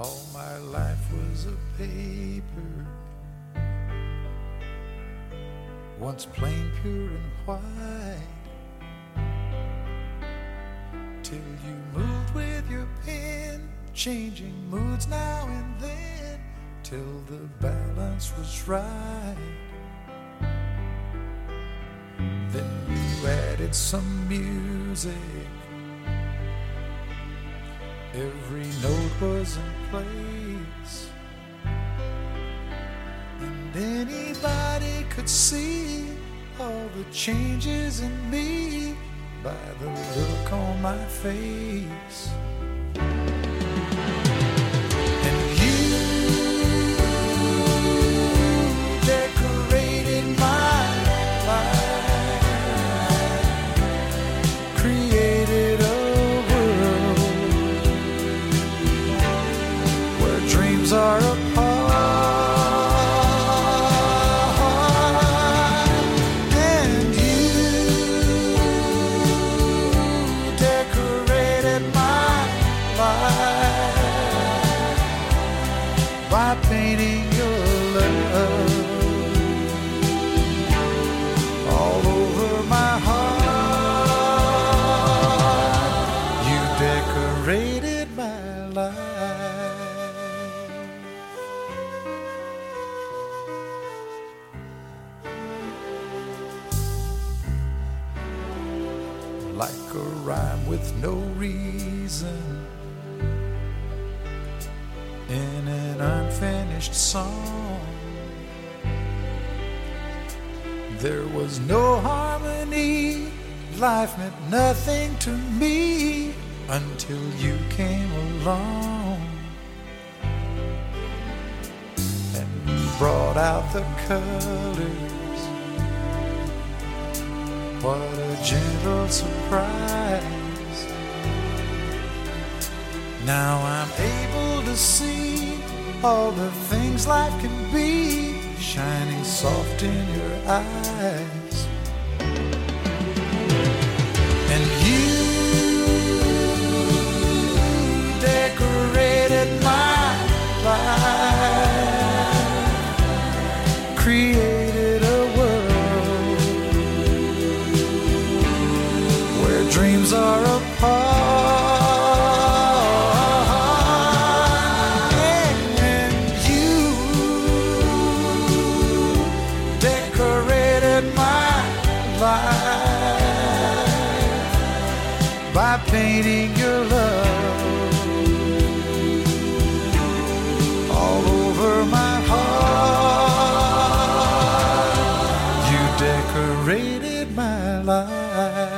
All my life was a paper, once plain, pure, and white. Till you moved with your pen, changing moods now and then, till the balance was right. Then you added some music. Every note was in place. And anybody could see all the changes in me by the look on my face. Like a rhyme with no reason in an unfinished song. There was no harmony, life meant nothing to me until you came along and brought out the colors. What a gentle surprise. Now I'm able to see all the things life can be shining soft in your eyes. Dreams are apart. And you decorated my life by painting your love all over my heart. You decorated my life.